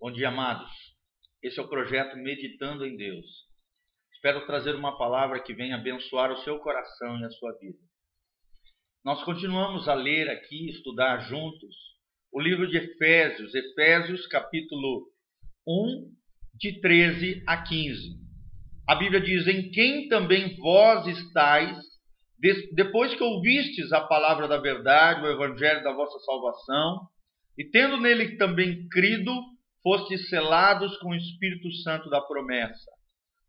Bom dia, amados. Esse é o projeto Meditando em Deus. Espero trazer uma palavra que venha abençoar o seu coração e a sua vida. Nós continuamos a ler aqui, estudar juntos, o livro de Efésios, Efésios capítulo 1, de 13 a 15. A Bíblia diz: Em quem também vós estáis, depois que ouvistes a palavra da verdade, o evangelho da vossa salvação, e tendo nele também crido, fostes selados com o Espírito Santo da promessa,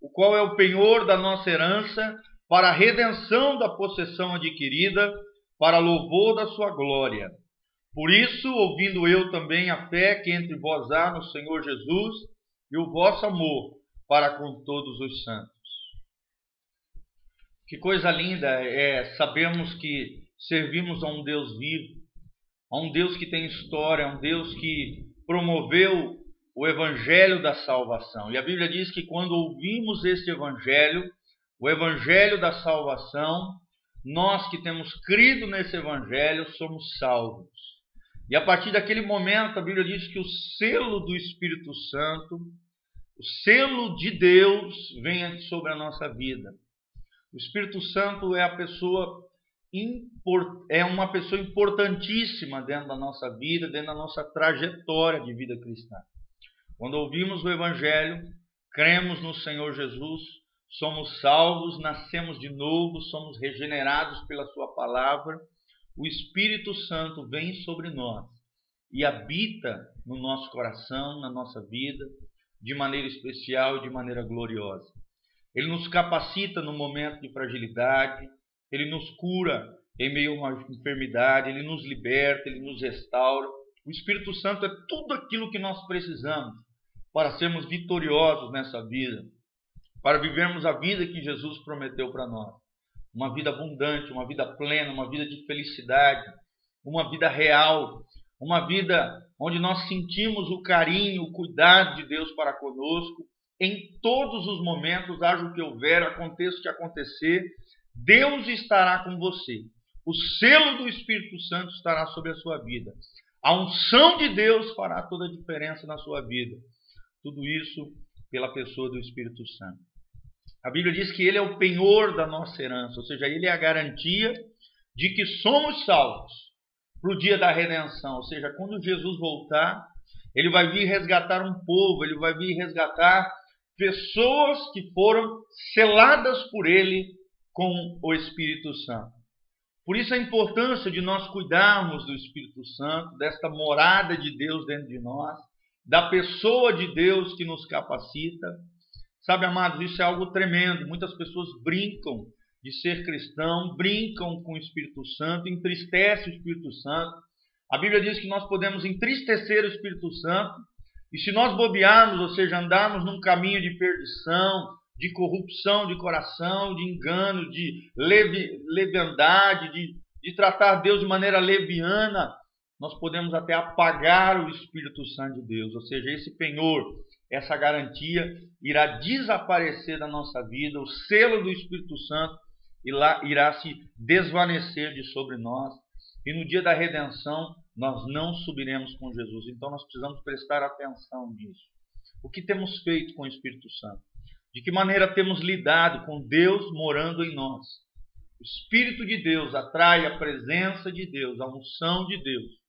o qual é o penhor da nossa herança, para a redenção da possessão adquirida, para louvor da sua glória. Por isso, ouvindo eu também a fé que entre vós há no Senhor Jesus e o vosso amor para com todos os santos. Que coisa linda é sabermos que servimos a um Deus vivo, a um Deus que tem história, a um Deus que promoveu o evangelho da salvação. E a Bíblia diz que quando ouvimos este evangelho, o evangelho da salvação, nós que temos crido nesse evangelho somos salvos. E a partir daquele momento, a Bíblia diz que o selo do Espírito Santo, o selo de Deus, vem sobre a nossa vida. O Espírito Santo é a pessoa é uma pessoa importantíssima dentro da nossa vida, dentro da nossa trajetória de vida cristã. Quando ouvimos o Evangelho, cremos no Senhor Jesus, somos salvos, nascemos de novo, somos regenerados pela Sua palavra, o Espírito Santo vem sobre nós e habita no nosso coração, na nossa vida, de maneira especial e de maneira gloriosa. Ele nos capacita no momento de fragilidade, ele nos cura em meio a uma enfermidade, ele nos liberta, ele nos restaura. O Espírito Santo é tudo aquilo que nós precisamos para sermos vitoriosos nessa vida, para vivermos a vida que Jesus prometeu para nós. Uma vida abundante, uma vida plena, uma vida de felicidade, uma vida real, uma vida onde nós sentimos o carinho, o cuidado de Deus para conosco. Em todos os momentos, haja o que houver, aconteça o que acontecer, Deus estará com você. O selo do Espírito Santo estará sobre a sua vida. A unção de Deus fará toda a diferença na sua vida. Tudo isso pela pessoa do Espírito Santo. A Bíblia diz que ele é o penhor da nossa herança, ou seja, ele é a garantia de que somos salvos para o dia da redenção. Ou seja, quando Jesus voltar, ele vai vir resgatar um povo, ele vai vir resgatar pessoas que foram seladas por ele com o Espírito Santo. Por isso a importância de nós cuidarmos do Espírito Santo, desta morada de Deus dentro de nós, da pessoa de Deus que nos capacita. Sabe, amados, isso é algo tremendo. Muitas pessoas brincam de ser cristão, brincam com o Espírito Santo, entristece o Espírito Santo. A Bíblia diz que nós podemos entristecer o Espírito Santo, e se nós bobearmos, ou seja, andarmos num caminho de perdição, de corrupção de coração, de engano, de leve, leviandade, de, de tratar Deus de maneira leviana, nós podemos até apagar o Espírito Santo de Deus. Ou seja, esse penhor, essa garantia irá desaparecer da nossa vida, o selo do Espírito Santo irá se desvanecer de sobre nós. E no dia da redenção, nós não subiremos com Jesus. Então nós precisamos prestar atenção nisso. O que temos feito com o Espírito Santo? De que maneira temos lidado com Deus morando em nós? O Espírito de Deus atrai a presença de Deus, a unção de Deus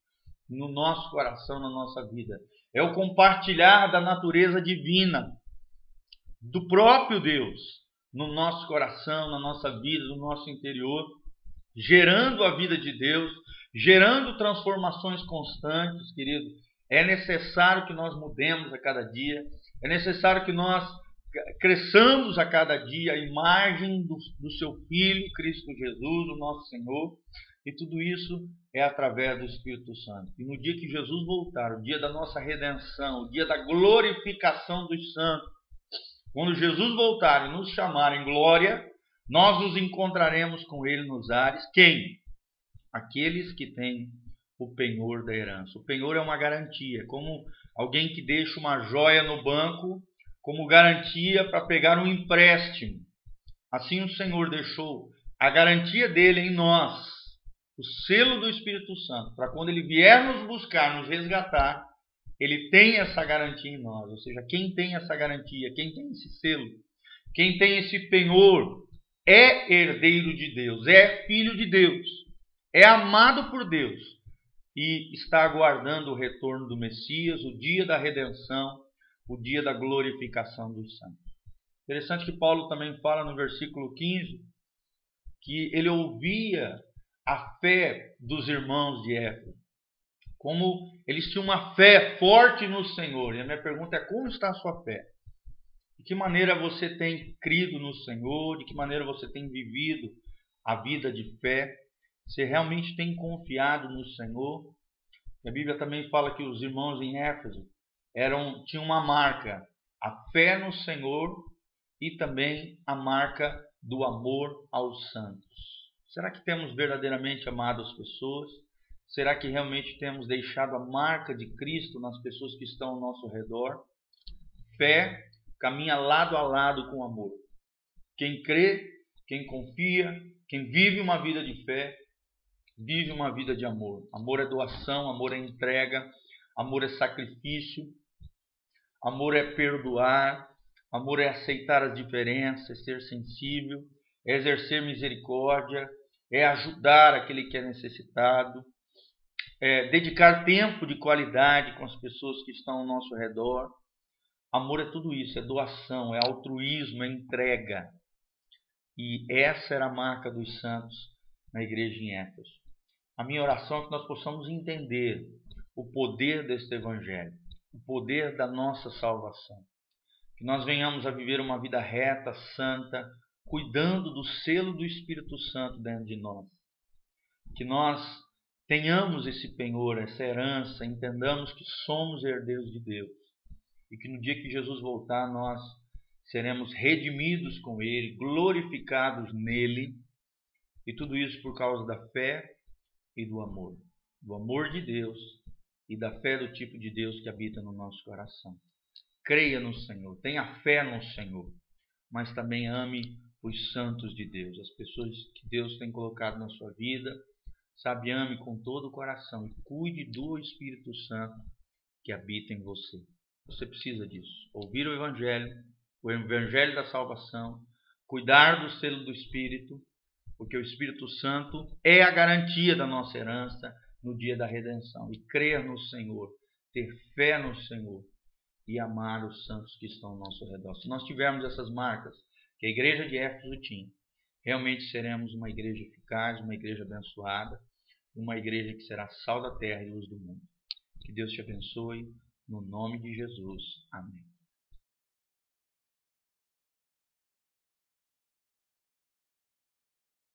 no nosso coração, na nossa vida. É o compartilhar da natureza divina, do próprio Deus, no nosso coração, na nossa vida, no nosso interior, gerando a vida de Deus, gerando transformações constantes, querido. É necessário que nós mudemos a cada dia, é necessário que nós cresçamos a cada dia a imagem do, do seu Filho, Cristo Jesus, o nosso Senhor, e tudo isso é através do Espírito Santo. E no dia que Jesus voltar, o dia da nossa redenção, o dia da glorificação dos santos, quando Jesus voltar e nos chamar em glória, nós nos encontraremos com Ele nos ares. Quem? Aqueles que têm o penhor da herança. O penhor é uma garantia, como alguém que deixa uma joia no banco como garantia para pegar um empréstimo. Assim o Senhor deixou a garantia dele em nós, o selo do Espírito Santo, para quando ele vier nos buscar, nos resgatar, ele tem essa garantia em nós. Ou seja, quem tem essa garantia, quem tem esse selo, quem tem esse penhor, é herdeiro de Deus, é filho de Deus, é amado por Deus e está aguardando o retorno do Messias, o dia da redenção, o dia da glorificação dos santos. Interessante que Paulo também fala no versículo 15 que ele ouvia a fé dos irmãos de Éfeso, como eles tinham uma fé forte no Senhor. E a minha pergunta é: como está a sua fé? De que maneira você tem crido no Senhor? De que maneira você tem vivido a vida de fé? Você realmente tem confiado no Senhor? A Bíblia também fala que os irmãos em Éfeso eram, tinham uma marca, a fé no Senhor e também a marca do amor aos santos. Será que temos verdadeiramente amado as pessoas? Será que realmente temos deixado a marca de Cristo nas pessoas que estão ao nosso redor? Fé caminha lado a lado com amor. Quem crê, quem confia, quem vive uma vida de fé, vive uma vida de amor. Amor é doação, amor é entrega, amor é sacrifício, amor é perdoar, amor é aceitar as diferenças, ser sensível, é exercer misericórdia, é ajudar aquele que é necessitado, é dedicar tempo de qualidade com as pessoas que estão ao nosso redor. Amor é tudo isso, é doação, é altruísmo, é entrega. E essa era a marca dos santos na igreja em Éfeso. A minha oração é que nós possamos entender o poder deste Evangelho, o poder da nossa salvação. Que nós venhamos a viver uma vida reta, santa, cuidando do selo do Espírito Santo dentro de nós. Que nós tenhamos esse penhor, essa herança, entendamos que somos herdeiros de Deus. E que no dia que Jesus voltar, nós seremos redimidos com Ele, glorificados nele. E tudo isso por causa da fé e do amor. Do amor de Deus e da fé do tipo de Deus que habita no nosso coração. Creia no Senhor, tenha fé no Senhor, mas também ame os santos de Deus, as pessoas que Deus tem colocado na sua vida. Sabe, ame com todo o coração e cuide do Espírito Santo que habita em você. Você precisa disso. Ouvir o Evangelho, o Evangelho da salvação, cuidar do selo do Espírito porque o Espírito Santo é a garantia da nossa herança no dia da redenção. E crer no Senhor, ter fé no Senhor e amar os santos que estão ao nosso redor. Se nós tivermos essas marcas que a igreja de Éfeso tinha, realmente seremos uma igreja eficaz, uma igreja abençoada, uma igreja que será sal da terra e luz do mundo. Que Deus te abençoe, no nome de Jesus. Amém.